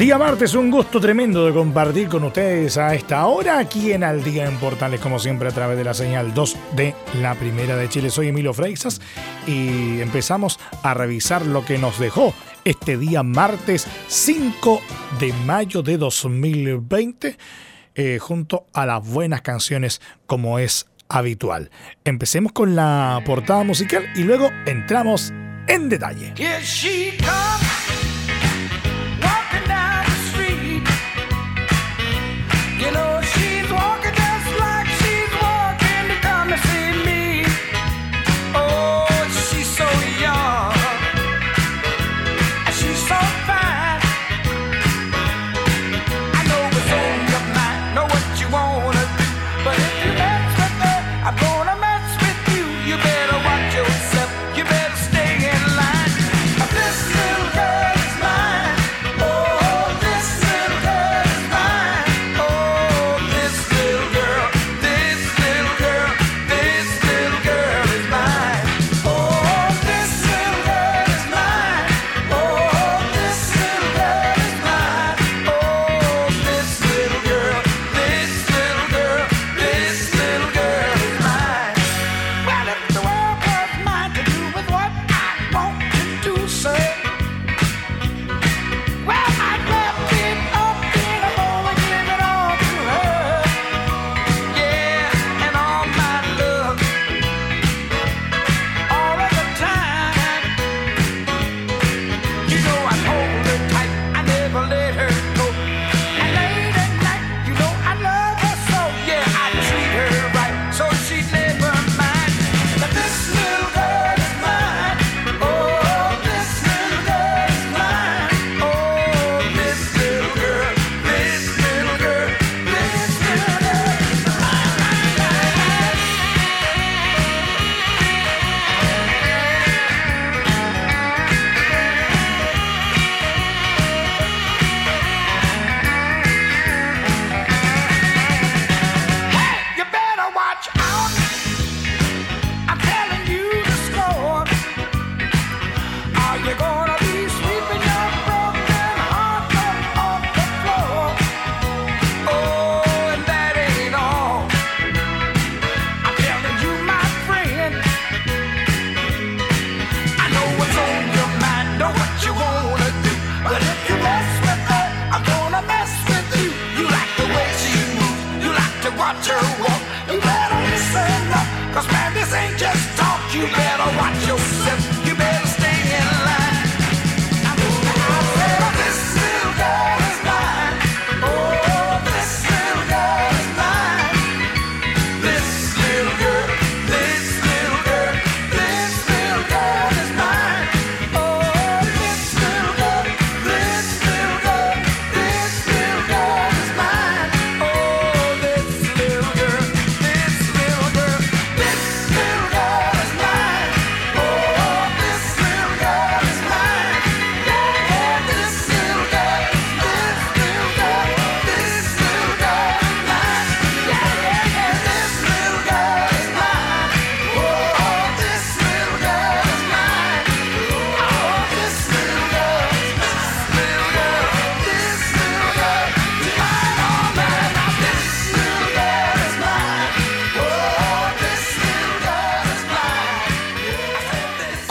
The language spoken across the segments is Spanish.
Día martes, un gusto tremendo de compartir con ustedes a esta hora aquí en Al Día en Portales, como siempre a través de la señal 2 de la Primera de Chile. Soy Emilio Freixas y empezamos a revisar lo que nos dejó este día martes 5 de mayo de 2020 eh, junto a las buenas canciones como es habitual. Empecemos con la portada musical y luego entramos en detalle.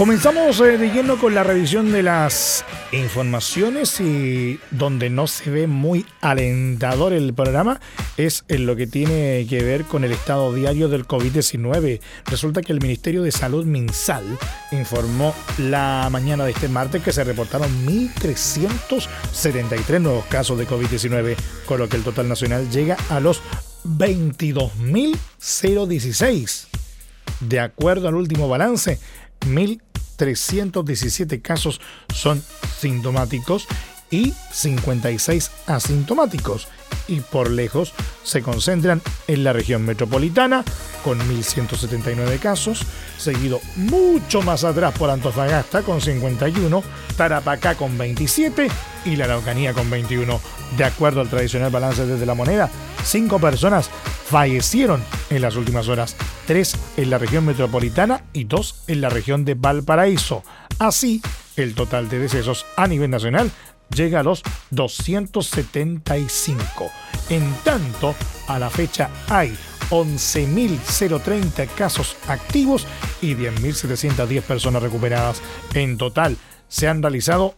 Comenzamos eh, de lleno con la revisión de las informaciones y donde no se ve muy alentador el programa es en lo que tiene que ver con el estado diario del COVID-19. Resulta que el Ministerio de Salud MinSal informó la mañana de este martes que se reportaron 1.373 nuevos casos de COVID-19, con lo que el total nacional llega a los 22.016. De acuerdo al último balance, 1.317 casos son sintomáticos y 56 asintomáticos y por lejos se concentran en la región metropolitana, con 1.179 casos, seguido mucho más atrás por Antofagasta con 51, Tarapacá con 27 y la Araucanía con 21. De acuerdo al tradicional balance desde la moneda, cinco personas fallecieron en las últimas horas, tres en la región metropolitana y dos en la región de Valparaíso. Así, el total de decesos a nivel nacional llega a los 275. En tanto, a la fecha hay 11.030 casos activos y 10.710 personas recuperadas. En total, se han realizado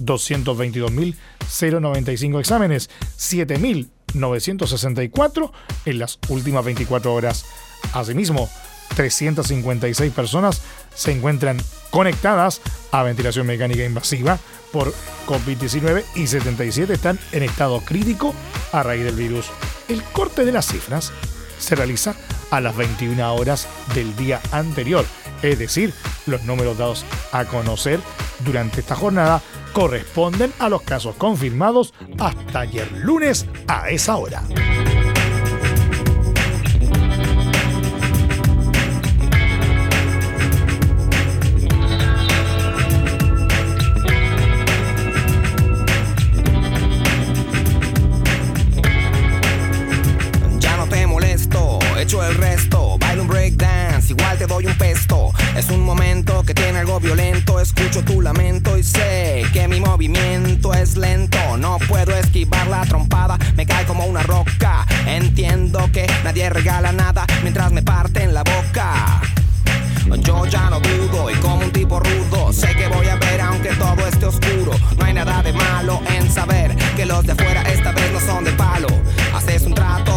222.095 exámenes, 7.964 en las últimas 24 horas. Asimismo, 356 personas se encuentran conectadas a ventilación mecánica invasiva por COVID-19 y 77 están en estado crítico a raíz del virus. El corte de las cifras se realiza a las 21 horas del día anterior, es decir, los números dados a conocer durante esta jornada corresponden a los casos confirmados hasta ayer lunes a esa hora. Que tiene algo violento. Escucho tu lamento y sé que mi movimiento es lento. No puedo esquivar la trompada, me cae como una roca. Entiendo que nadie regala nada mientras me parten la boca. Yo ya no dudo y como un tipo rudo sé que voy a ver aunque todo esté oscuro. No hay nada de malo en saber que los de afuera esta vez no son de palo. Haces un trato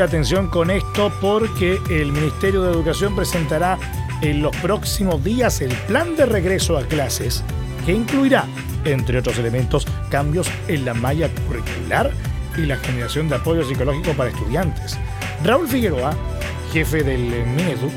Atención con esto porque el Ministerio de Educación presentará en los próximos días el plan de regreso a clases que incluirá, entre otros elementos, cambios en la malla curricular y la generación de apoyo psicológico para estudiantes. Raúl Figueroa, jefe del Mineduc,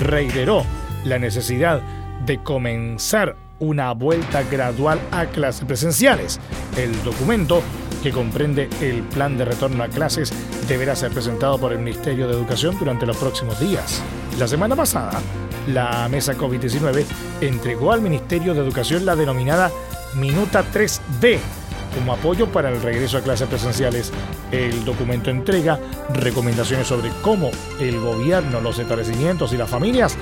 reiteró la necesidad de comenzar una vuelta gradual a clases presenciales. El documento, que comprende el plan de retorno a clases, deberá ser presentado por el Ministerio de Educación durante los próximos días. La semana pasada, la mesa COVID-19 entregó al Ministerio de Educación la denominada Minuta 3B como apoyo para el regreso a clases presenciales. El documento entrega recomendaciones sobre cómo el gobierno, los establecimientos y las familias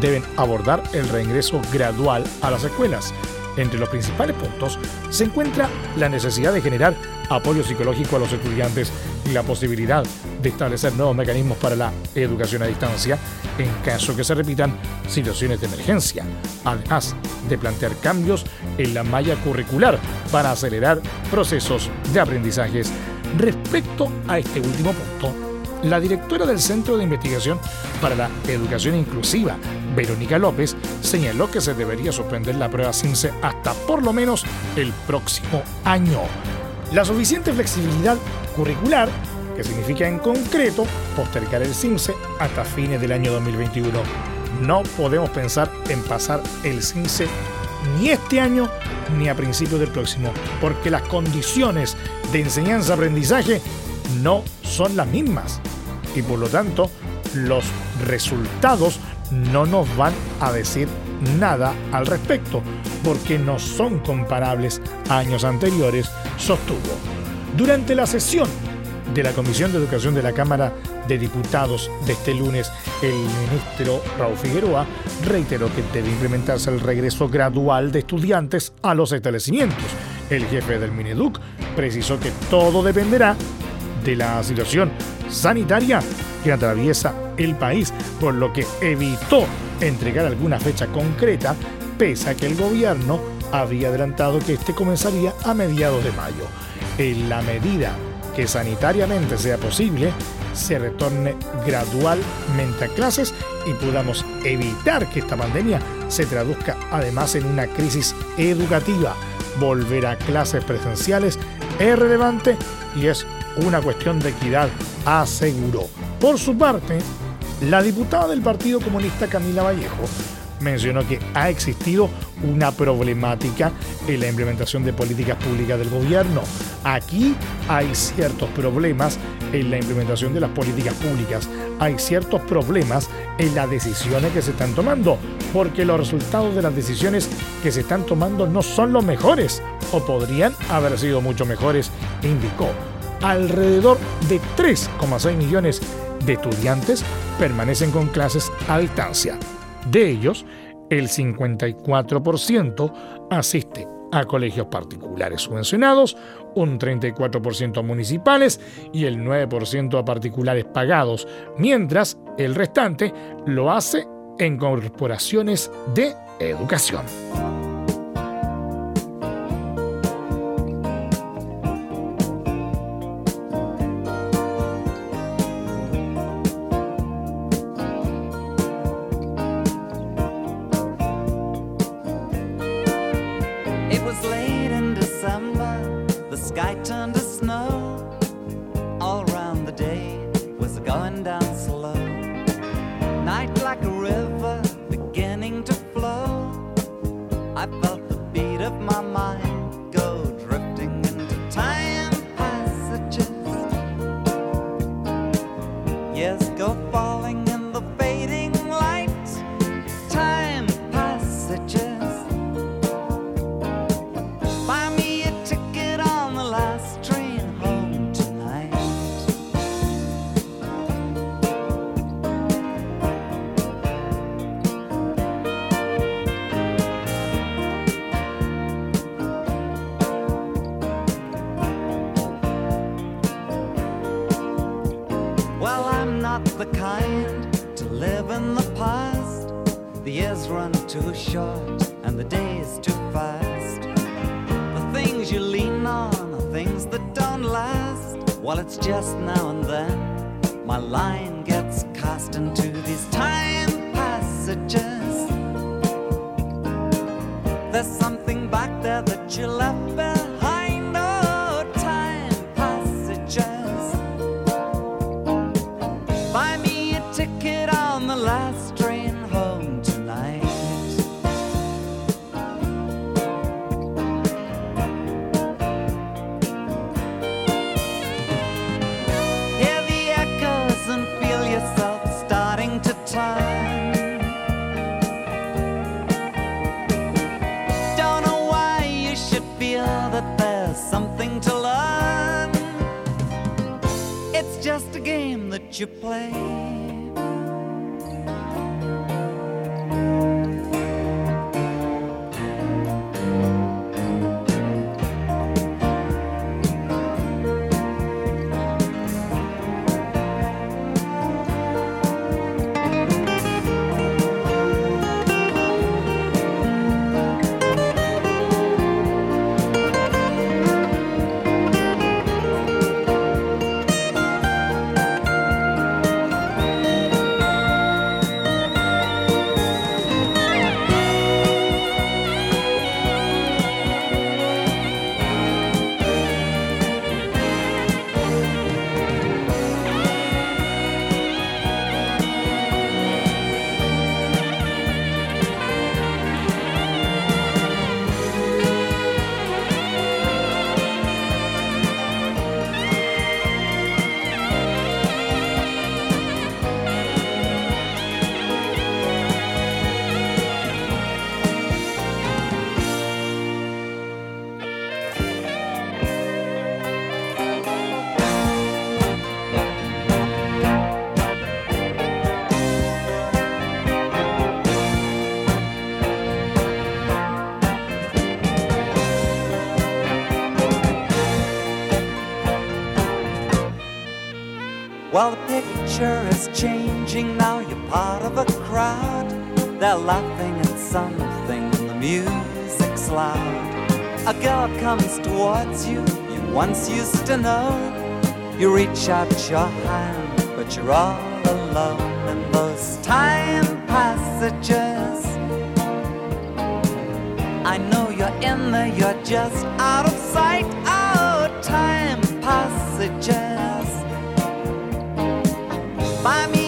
deben abordar el reingreso gradual a las escuelas. Entre los principales puntos se encuentra la necesidad de generar apoyo psicológico a los estudiantes y la posibilidad de establecer nuevos mecanismos para la educación a distancia en caso que se repitan situaciones de emergencia, además de plantear cambios en la malla curricular para acelerar procesos de aprendizajes. Respecto a este último punto, la directora del Centro de Investigación para la Educación Inclusiva, Verónica López, señaló que se debería suspender la prueba CINCE hasta por lo menos el próximo año. La suficiente flexibilidad curricular, que significa en concreto postergar el CINCE hasta fines del año 2021. No podemos pensar en pasar el CINCE ni este año ni a principios del próximo, porque las condiciones de enseñanza-aprendizaje no son las mismas y por lo tanto los resultados no nos van a decir nada al respecto, porque no son comparables a años anteriores, sostuvo. Durante la sesión de la Comisión de Educación de la Cámara de Diputados de este lunes, el ministro Raúl Figueroa reiteró que debe implementarse el regreso gradual de estudiantes a los establecimientos. El jefe del Mineduc precisó que todo dependerá de la situación sanitaria que atraviesa el país, por lo que evitó entregar alguna fecha concreta, pese a que el gobierno había adelantado que este comenzaría a mediados de mayo. En la medida que sanitariamente sea posible, se retorne gradualmente a clases y podamos evitar que esta pandemia se traduzca además en una crisis educativa. Volver a clases presenciales es relevante y es una cuestión de equidad, aseguró. Por su parte, la diputada del Partido Comunista Camila Vallejo mencionó que ha existido una problemática en la implementación de políticas públicas del gobierno. Aquí hay ciertos problemas en la implementación de las políticas públicas, hay ciertos problemas en las decisiones que se están tomando, porque los resultados de las decisiones que se están tomando no son los mejores o podrían haber sido mucho mejores, indicó alrededor de 3,6 millones de estudiantes permanecen con clases a distancia. De ellos, el 54% asiste a colegios particulares subvencionados, un 34% municipales y el 9% a particulares pagados, mientras el restante lo hace en corporaciones de educación. not the kind to live in the past. The years run too short and the days too fast. The things you lean on are things that don't last. While well, it's just now and then my line gets cast into these time passages. There's something back there that you left. Behind. You play. Picture is changing now. You're part of a crowd. They're laughing at something, and the music's loud. A girl comes towards you, you once used to know. You reach out your hand, but you're all alone in those time passages. I know you're in there, you're just out of sight. Oh, time passages. Buy me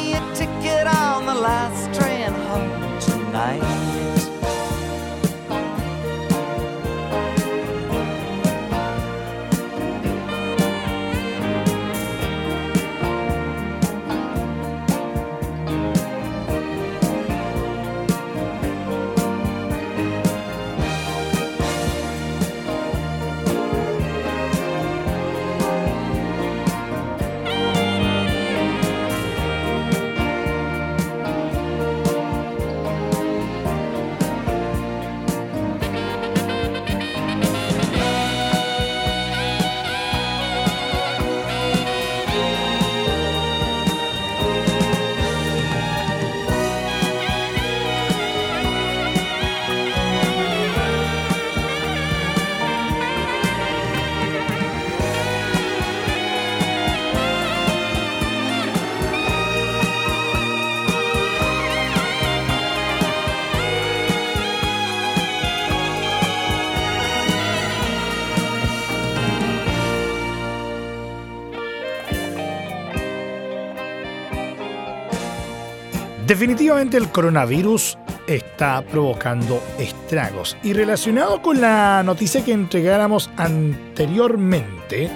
Definitivamente el coronavirus está provocando estragos. Y relacionado con la noticia que entregáramos anteriormente,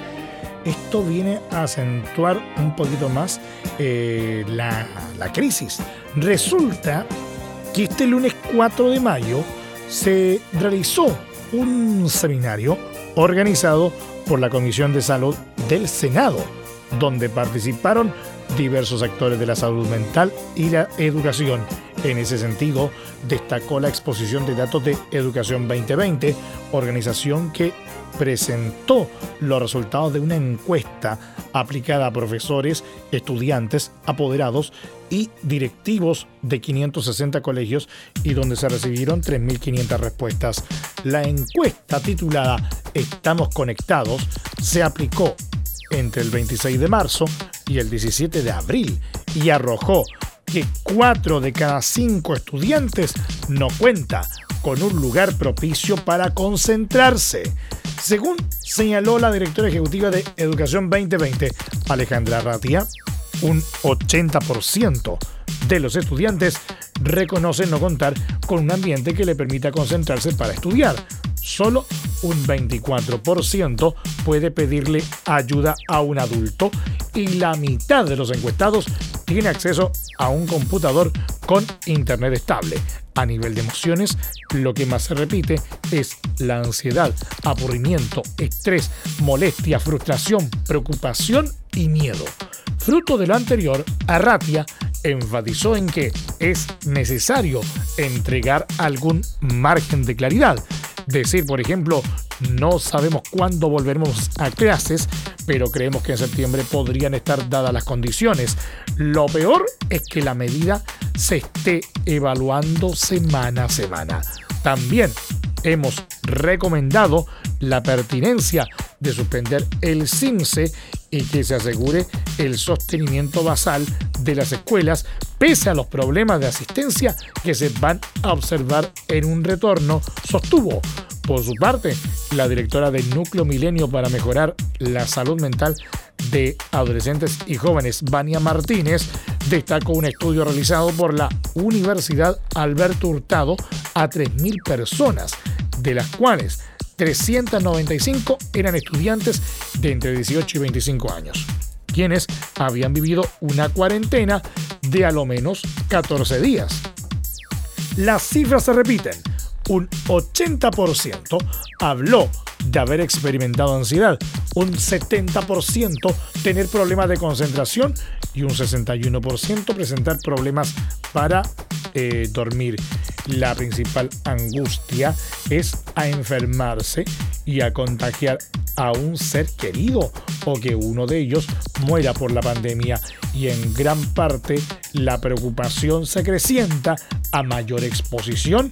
esto viene a acentuar un poquito más eh, la, la crisis. Resulta que este lunes 4 de mayo se realizó un seminario organizado por la Comisión de Salud del Senado, donde participaron diversos actores de la salud mental y la educación. En ese sentido, destacó la exposición de datos de Educación 2020, organización que presentó los resultados de una encuesta aplicada a profesores, estudiantes, apoderados y directivos de 560 colegios y donde se recibieron 3.500 respuestas. La encuesta titulada Estamos conectados se aplicó entre el 26 de marzo y el 17 de abril y arrojó que 4 de cada 5 estudiantes no cuenta con un lugar propicio para concentrarse. Según señaló la directora ejecutiva de Educación 2020, Alejandra Ratia, un 80% de los estudiantes reconocen no contar con un ambiente que le permita concentrarse para estudiar. Solo un 24% puede pedirle ayuda a un adulto y la mitad de los encuestados tiene acceso a un computador con internet estable. A nivel de emociones, lo que más se repite es la ansiedad, aburrimiento, estrés, molestia, frustración, preocupación y miedo. Fruto de lo anterior, Arratia enfatizó en que es necesario entregar algún margen de claridad. Decir, por ejemplo, no sabemos cuándo volveremos a clases, pero creemos que en septiembre podrían estar dadas las condiciones. Lo peor es que la medida se esté evaluando semana a semana. También hemos recomendado la pertinencia de suspender el CINCE y que se asegure el sostenimiento basal de las escuelas pese a los problemas de asistencia que se van a observar en un retorno, sostuvo. Por su parte, la directora del Núcleo Milenio para mejorar la salud mental de adolescentes y jóvenes, Vania Martínez, destacó un estudio realizado por la Universidad Alberto Hurtado a 3.000 personas, de las cuales 395 eran estudiantes de entre 18 y 25 años, quienes habían vivido una cuarentena de a lo menos 14 días. Las cifras se repiten un 80% habló de haber experimentado ansiedad, un 70% tener problemas de concentración y un 61% presentar problemas para eh, dormir. La principal angustia es a enfermarse y a contagiar a un ser querido o que uno de ellos muera por la pandemia y en gran parte la preocupación se acrecienta a mayor exposición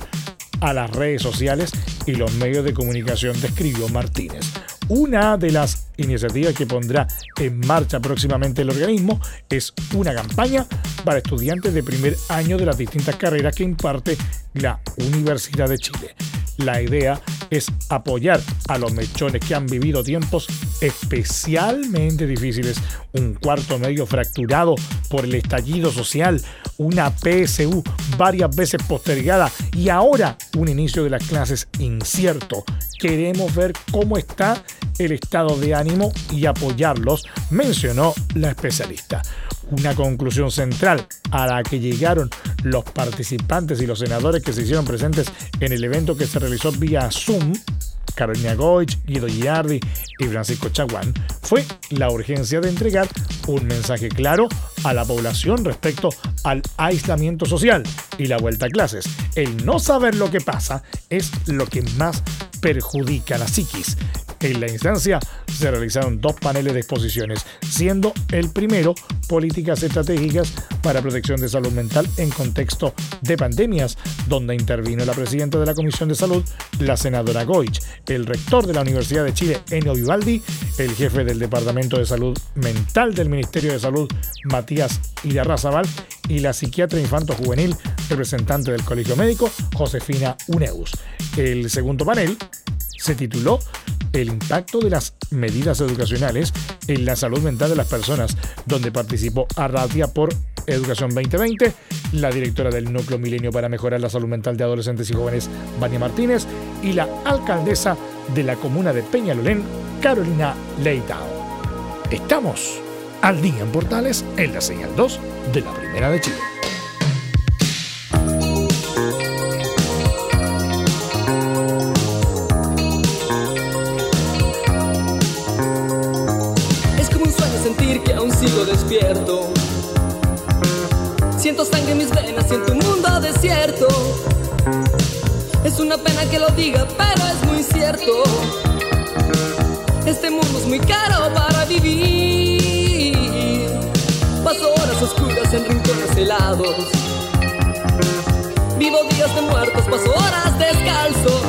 a las redes sociales y los medios de comunicación, describió Martínez. Una de las iniciativas que pondrá en marcha próximamente el organismo es una campaña para estudiantes de primer año de las distintas carreras que imparte la Universidad de Chile. La idea es apoyar a los mechones que han vivido tiempos especialmente difíciles, un cuarto medio fracturado por el estallido social, una PSU varias veces postergada y ahora un inicio de las clases incierto. Queremos ver cómo está el estado de ánimo y apoyarlos, mencionó la especialista una conclusión central a la que llegaron los participantes y los senadores que se hicieron presentes en el evento que se realizó vía Zoom Carolina Goich, Guido Giardi y Francisco Chaguán, fue la urgencia de entregar un mensaje claro a la población respecto al aislamiento social y la vuelta a clases. El no saber lo que pasa es lo que más perjudica a la psiquis. En la instancia se realizaron dos paneles de exposiciones, siendo el primero políticas estratégicas para protección de salud mental en contexto de pandemias, donde intervino la presidenta de la Comisión de Salud, la senadora Goich, el rector de la Universidad de Chile, Enio Vivaldi, el jefe del Departamento de Salud Mental del Ministerio de Salud, Matías Idarrazabal, y la psiquiatra infanto juvenil, representante del Colegio Médico, Josefina Uneus. El segundo panel se tituló El impacto de las medidas educacionales en la salud mental de las personas, donde participó Arratia por Educación 2020, la directora del Núcleo Milenio para Mejorar la Salud Mental de Adolescentes y Jóvenes, Vania Martínez, y la alcaldesa de la comuna de Peñalolén, Carolina Leitao. Estamos al día en Portales en la señal 2 de la Primera de Chile. Despierto. Siento sangre en mis venas, siento un mundo desierto. Es una pena que lo diga, pero es muy cierto. Este mundo es muy caro para vivir. Paso horas oscuras en rincones helados. Vivo días de muertos, paso horas descalzo.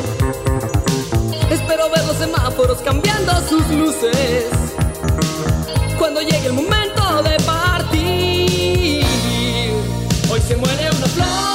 Espero ver los semáforos cambiando sus luces cuando llegue el momento de partir. Hoy se muere una flor.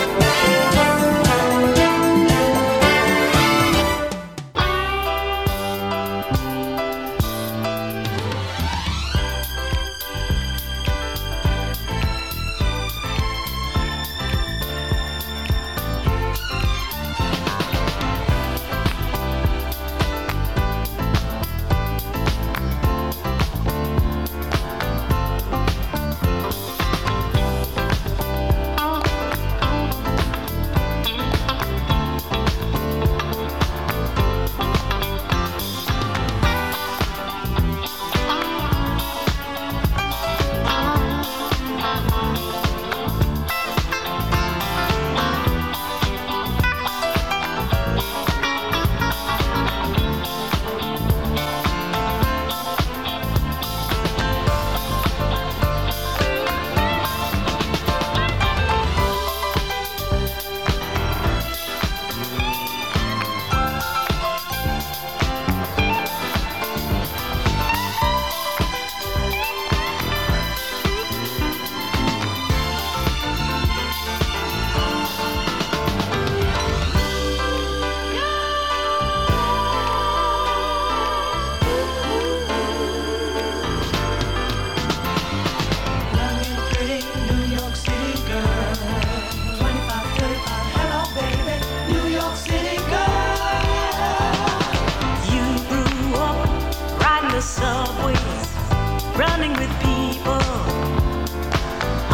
Running with people.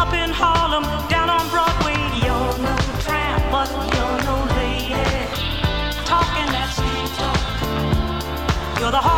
Up in Harlem, down on Broadway, you're no tramp, but you're no lady. Talking that street talk. You're the heart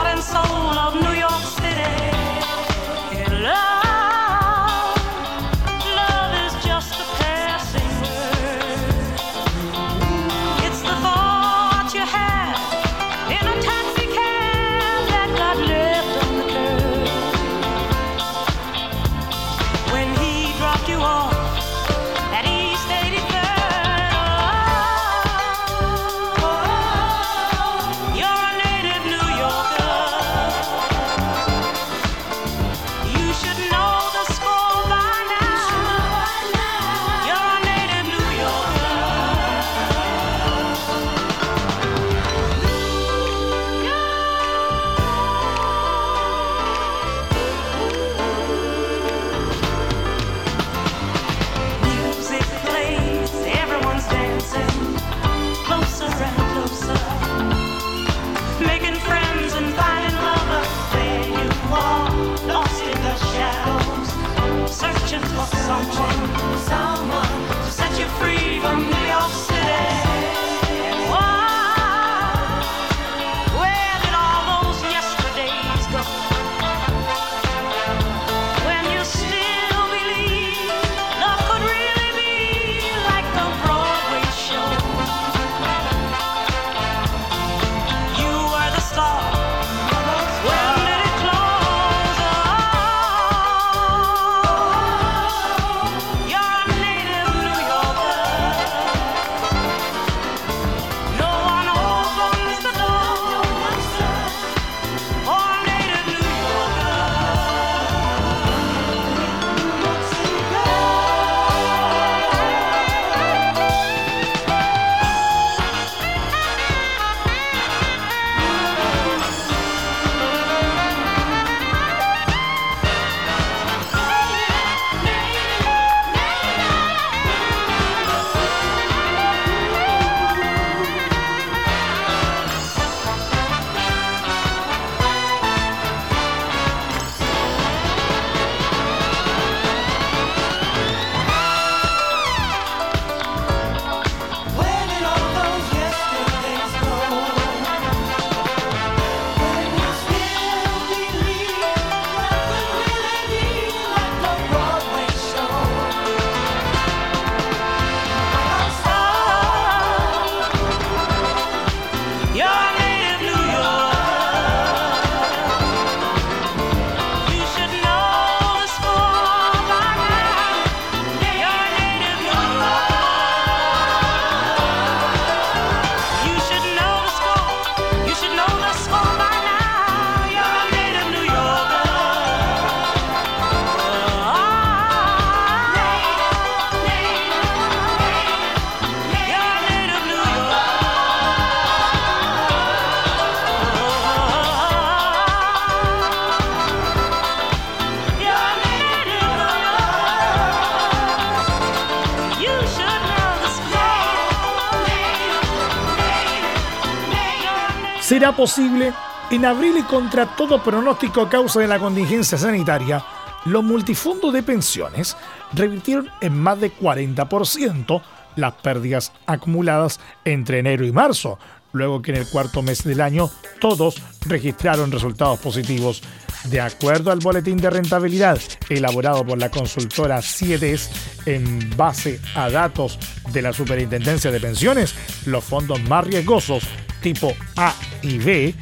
será posible, en abril y contra todo pronóstico a causa de la contingencia sanitaria, los multifondos de pensiones revirtieron en más de 40% las pérdidas acumuladas entre enero y marzo, luego que en el cuarto mes del año todos registraron resultados positivos. De acuerdo al boletín de rentabilidad elaborado por la consultora CIEDES en base a datos de la Superintendencia de Pensiones, los fondos más riesgosos tipo A y B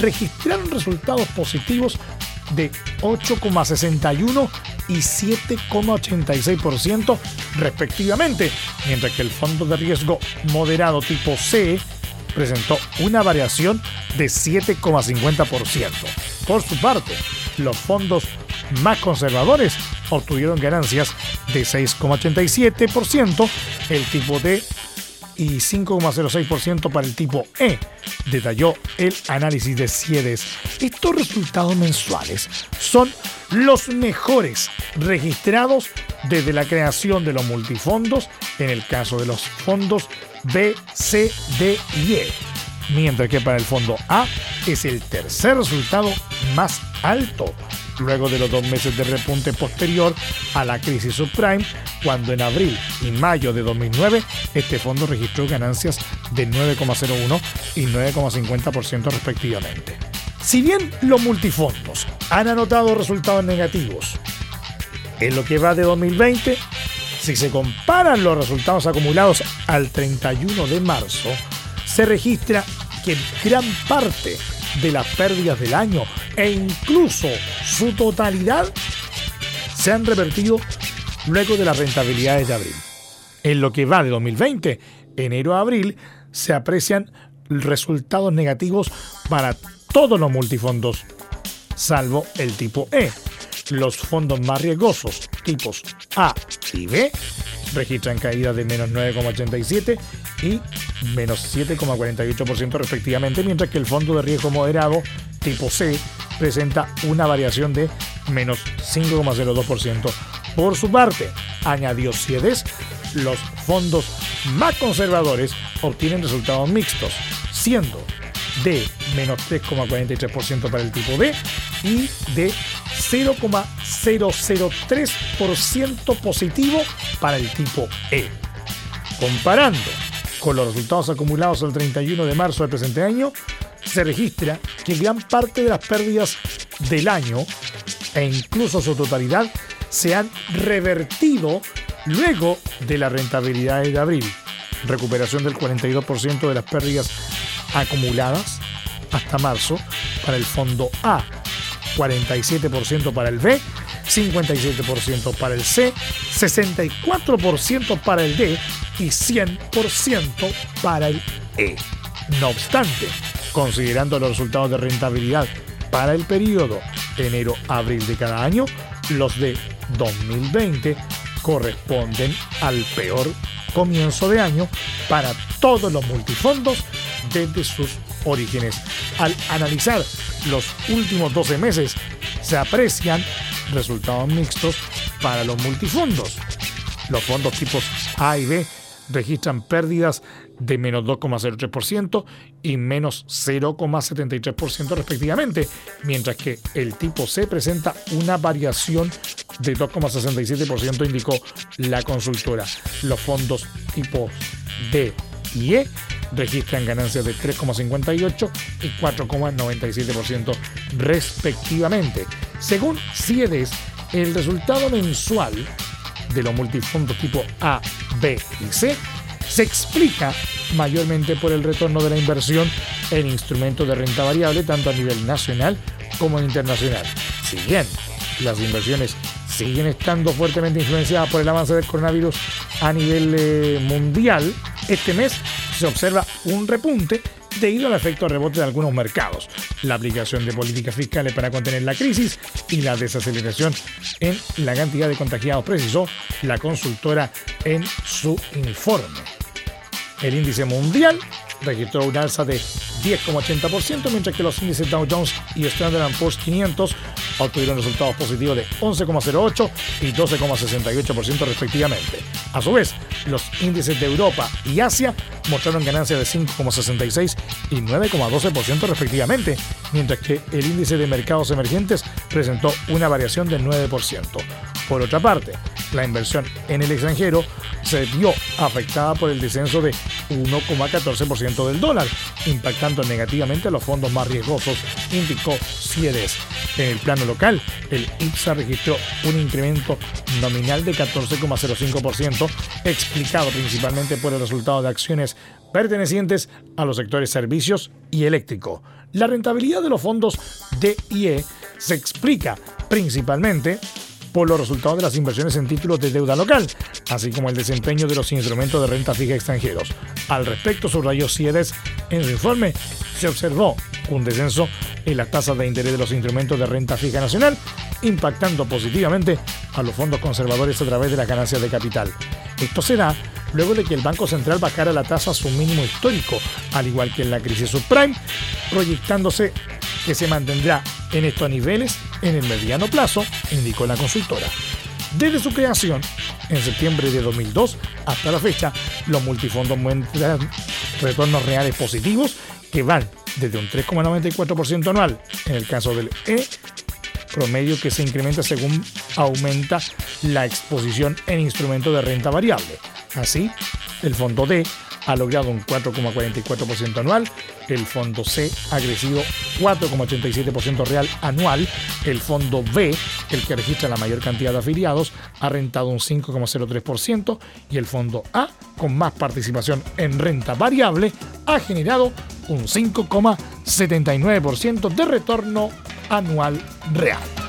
registraron resultados positivos de 8,61 y 7,86% respectivamente, mientras que el fondo de riesgo moderado tipo C presentó una variación de 7,50%. Por su parte, los fondos más conservadores obtuvieron ganancias de 6,87%, el tipo D y 5,06% para el tipo E, detalló el análisis de CIEDES. Estos resultados mensuales son los mejores registrados desde la creación de los multifondos en el caso de los fondos B, C, D y E, mientras que para el fondo A es el tercer resultado más alto luego de los dos meses de repunte posterior a la crisis subprime, cuando en abril y mayo de 2009 este fondo registró ganancias de 9,01 y 9,50% respectivamente. Si bien los multifondos han anotado resultados negativos en lo que va de 2020, si se comparan los resultados acumulados al 31 de marzo, se registra que gran parte de las pérdidas del año e incluso su totalidad se han revertido luego de las rentabilidades de abril. En lo que va de 2020, enero a abril, se aprecian resultados negativos para todos los multifondos, salvo el tipo E. Los fondos más riesgosos, tipos A y B, registran caídas de menos 9,87 y menos 7,48% respectivamente, mientras que el fondo de riesgo moderado tipo C presenta una variación de menos 5,02%. Por su parte, añadió Ciedes, los fondos más conservadores obtienen resultados mixtos, siendo de menos 3,43% para el tipo D y de 0,003% positivo para el tipo E. Comparando con los resultados acumulados al 31 de marzo del presente año, se registra que gran parte de las pérdidas del año e incluso su totalidad se han revertido luego de la rentabilidad de abril. Recuperación del 42% de las pérdidas acumuladas hasta marzo para el fondo A, 47% para el B, 57% para el C, 64% para el D y 100% para el E. No obstante, considerando los resultados de rentabilidad para el periodo enero-abril de cada año, los de 2020 corresponden al peor comienzo de año para todos los multifondos desde sus orígenes. Al analizar los últimos 12 meses, se aprecian resultados mixtos para los multifondos. Los fondos tipos A y B registran pérdidas de menos 2,03% y menos 0,73% respectivamente, mientras que el tipo C presenta una variación de 2,67%, indicó la consultora. Los fondos tipo D y E registran ganancias de 3,58 y 4,97% respectivamente. Según CIEDES, el resultado mensual de los multifondos tipo A, B y C se explica mayormente por el retorno de la inversión en instrumentos de renta variable tanto a nivel nacional como internacional. Si bien las inversiones siguen estando fuertemente influenciadas por el avance del coronavirus a nivel eh, mundial, este mes se observa un repunte debido al efecto rebote de algunos mercados, la aplicación de políticas fiscales para contener la crisis y la desaceleración en la cantidad de contagiados, precisó la consultora en su informe. El índice mundial registró un alza de 10,80%, mientras que los índices Dow Jones y Standard Poor's 500 obtuvieron resultados positivos de 11,08 y 12,68% respectivamente. A su vez, los índices de Europa y Asia mostraron ganancias de 5,66 y 9,12% respectivamente, mientras que el índice de mercados emergentes presentó una variación del 9%. Por otra parte, la inversión en el extranjero se vio afectada por el descenso de 1,14% del dólar, impactando negativamente a los fondos más riesgosos, indicó Ciedes. En el plano local, el IPSA registró un incremento nominal de 14,05%, explicado principalmente por el resultado de acciones pertenecientes a los sectores servicios y eléctrico. La rentabilidad de los fondos DIE se explica principalmente por los resultados de las inversiones en títulos de deuda local, así como el desempeño de los instrumentos de renta fija extranjeros. Al respecto, subrayó Ciedes en su informe, se observó un descenso en las tasas de interés de los instrumentos de renta fija nacional, impactando positivamente a los fondos conservadores a través de las ganancias de capital. Esto se da luego de que el Banco Central bajara la tasa a su mínimo histórico, al igual que en la crisis subprime, proyectándose que se mantendrá en estos niveles en el mediano plazo, indicó la consultora. Desde su creación, en septiembre de 2002 hasta la fecha, los multifondos muestran retornos reales positivos que van desde un 3,94% anual en el caso del E promedio que se incrementa según aumenta la exposición en instrumentos de renta variable. Así, el fondo D ha logrado un 4,44% anual, el fondo C ha crecido 4,87% real anual, el fondo B, el que registra la mayor cantidad de afiliados, ha rentado un 5,03% y el fondo A, con más participación en renta variable, ha generado un 5,79% de retorno anual real.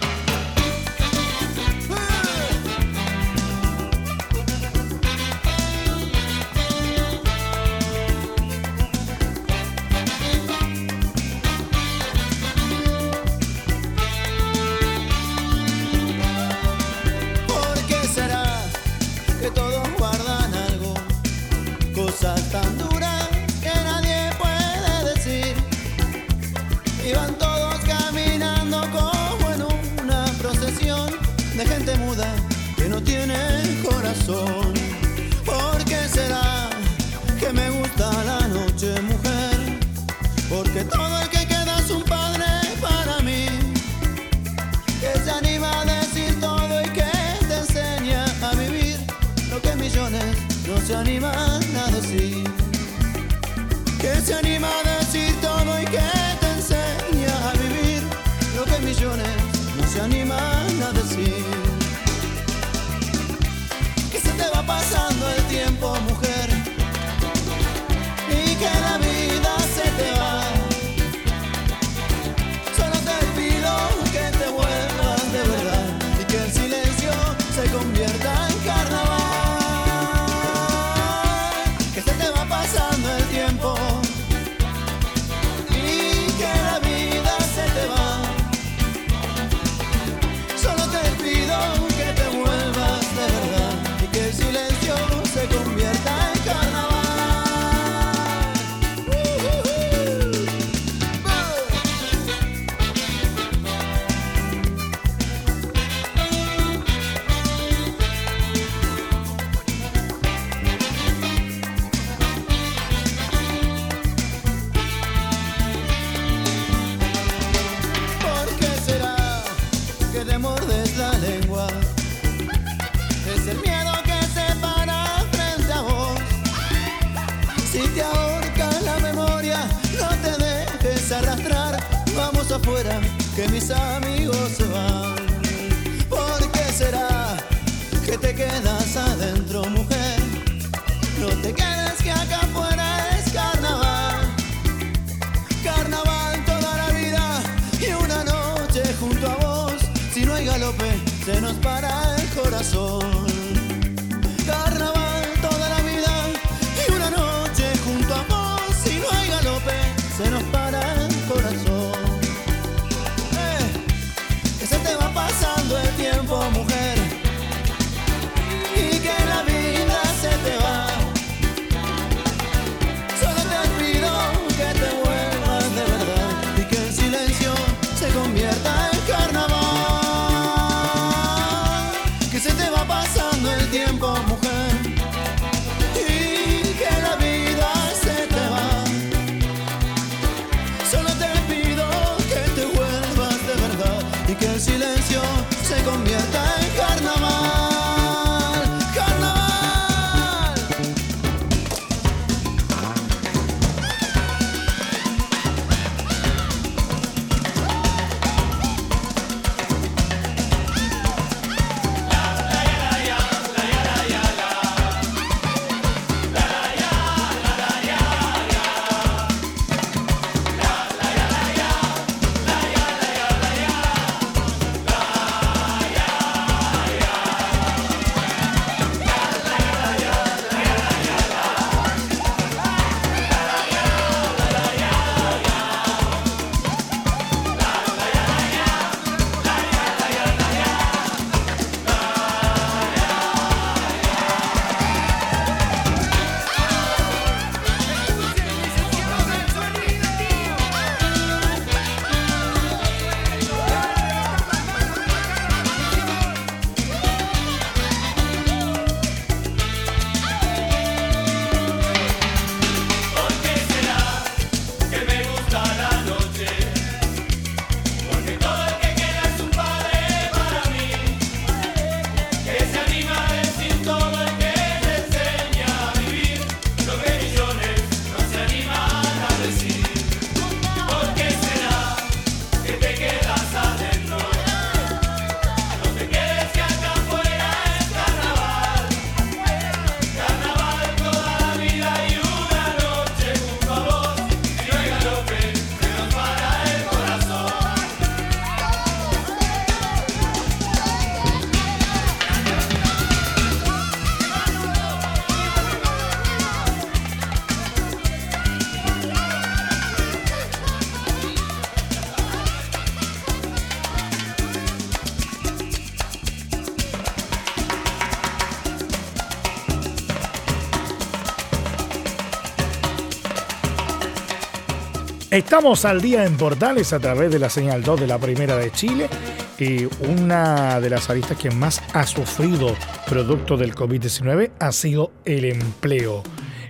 Estamos al día en Portales a través de la señal 2 de la Primera de Chile y una de las aristas que más ha sufrido producto del COVID-19 ha sido el empleo.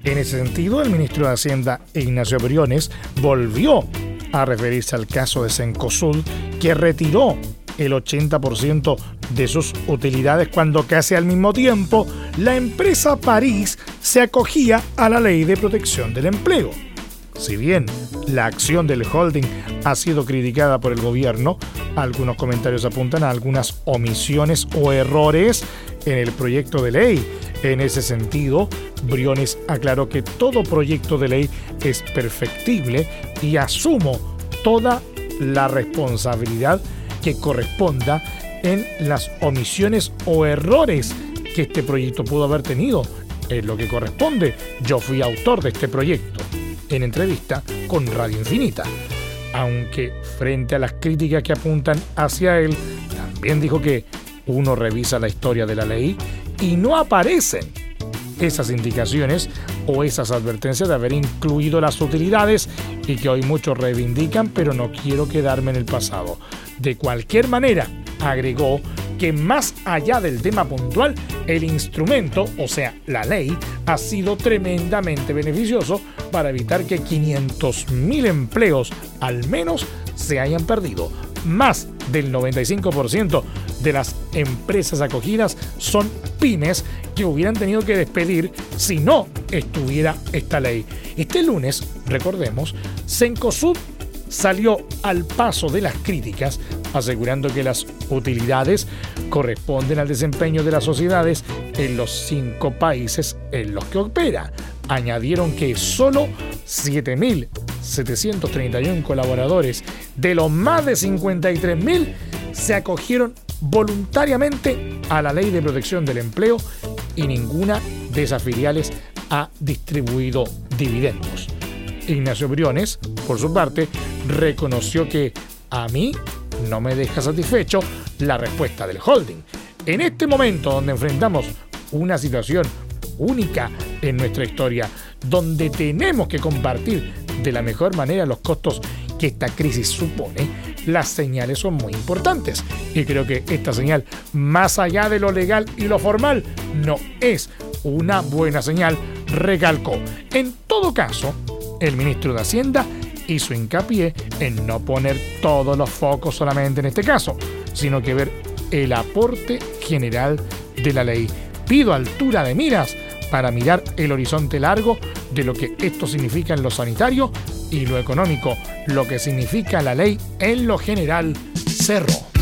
En ese sentido, el ministro de Hacienda, Ignacio Briones, volvió a referirse al caso de Cencosud, que retiró el 80% de sus utilidades cuando casi al mismo tiempo la empresa París se acogía a la ley de protección del empleo. Si bien la acción del holding ha sido criticada por el gobierno, algunos comentarios apuntan a algunas omisiones o errores en el proyecto de ley. En ese sentido, Briones aclaró que todo proyecto de ley es perfectible y asumo toda la responsabilidad que corresponda en las omisiones o errores que este proyecto pudo haber tenido. Es lo que corresponde. Yo fui autor de este proyecto en entrevista con Radio Infinita. Aunque frente a las críticas que apuntan hacia él, también dijo que uno revisa la historia de la ley y no aparecen esas indicaciones o esas advertencias de haber incluido las utilidades y que hoy muchos reivindican, pero no quiero quedarme en el pasado. De cualquier manera, agregó que más allá del tema puntual, el instrumento, o sea, la ley, ha sido tremendamente beneficioso para evitar que 500.000 empleos al menos se hayan perdido. Más del 95% de las empresas acogidas son pymes que hubieran tenido que despedir si no estuviera esta ley. Este lunes, recordemos, Cencosud salió al paso de las críticas, asegurando que las utilidades corresponden al desempeño de las sociedades en los cinco países en los que opera. Añadieron que solo 7.731 colaboradores de los más de 53.000 se acogieron voluntariamente a la ley de protección del empleo y ninguna de esas filiales ha distribuido dividendos. Ignacio Briones, por su parte, reconoció que a mí no me deja satisfecho la respuesta del holding. En este momento donde enfrentamos una situación única en nuestra historia, donde tenemos que compartir de la mejor manera los costos que esta crisis supone, las señales son muy importantes. Y creo que esta señal, más allá de lo legal y lo formal, no es una buena señal, recalcó. En todo caso, el ministro de Hacienda hizo hincapié en no poner todos los focos solamente en este caso, sino que ver el aporte general de la ley. Pido altura de miras para mirar el horizonte largo de lo que esto significa en lo sanitario y lo económico, lo que significa la ley en lo general. Cerro.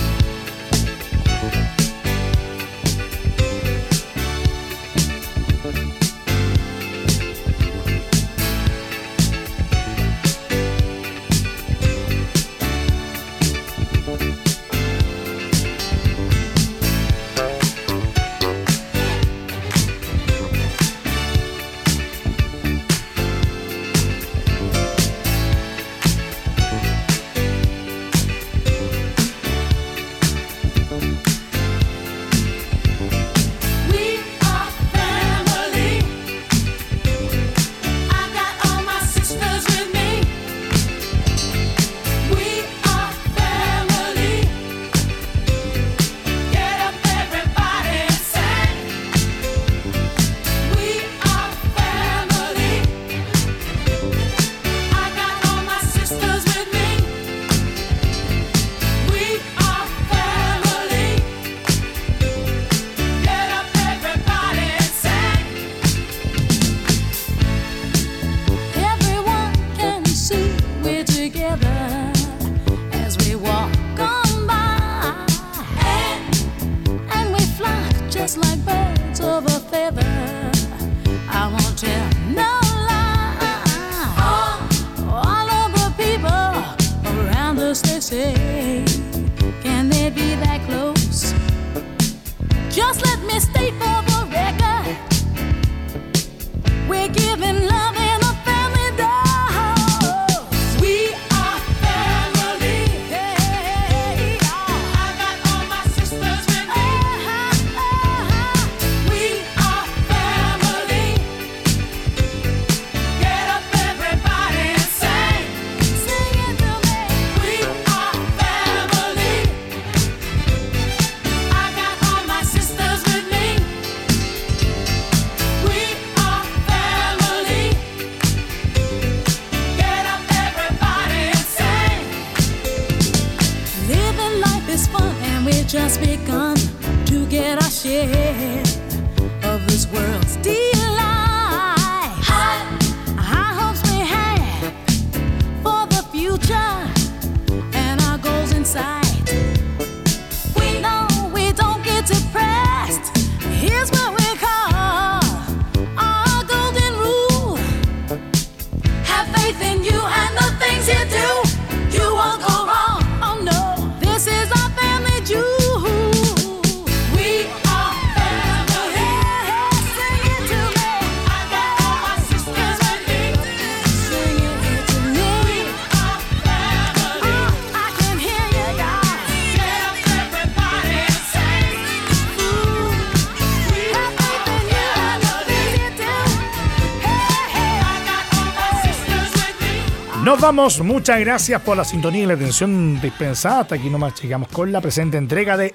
Muchas gracias por la sintonía y la atención dispensada. Hasta aquí nomás llegamos con la presente entrega de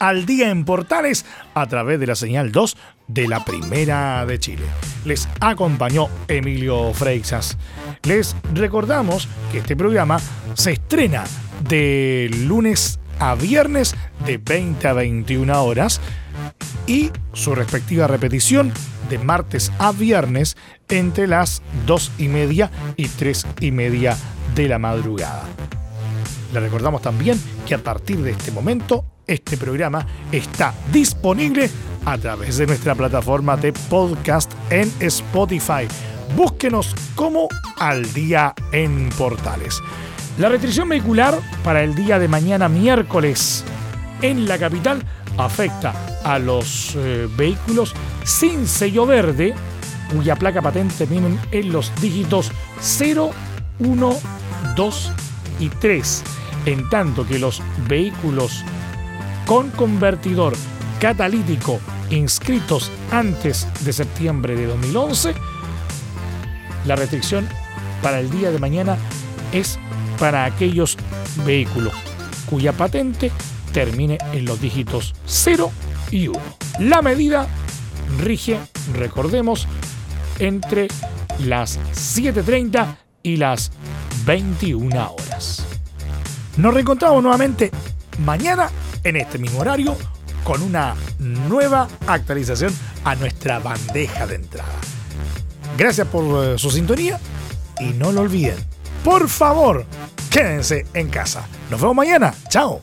Al Día en Portales a través de la señal 2 de la Primera de Chile. Les acompañó Emilio Freixas. Les recordamos que este programa se estrena de lunes a viernes de 20 a 21 horas y su respectiva repetición de martes a viernes entre las 2 y media y 3 y media de la madrugada. Le recordamos también que a partir de este momento este programa está disponible a través de nuestra plataforma de podcast en Spotify. Búsquenos como Al Día en Portales. La restricción vehicular para el día de mañana miércoles en la capital afecta a los eh, vehículos sin sello verde cuya placa patente terminen en los dígitos 0, 1, 2 y 3, en tanto que los vehículos con convertidor catalítico inscritos antes de septiembre de 2011, la restricción para el día de mañana es para aquellos vehículos cuya patente termine en los dígitos 0 y 1. La medida rige, recordemos, entre las 7.30 y las 21 horas. Nos reencontramos nuevamente mañana en este mismo horario con una nueva actualización a nuestra bandeja de entrada. Gracias por eh, su sintonía y no lo olviden. Por favor, quédense en casa. Nos vemos mañana. Chao.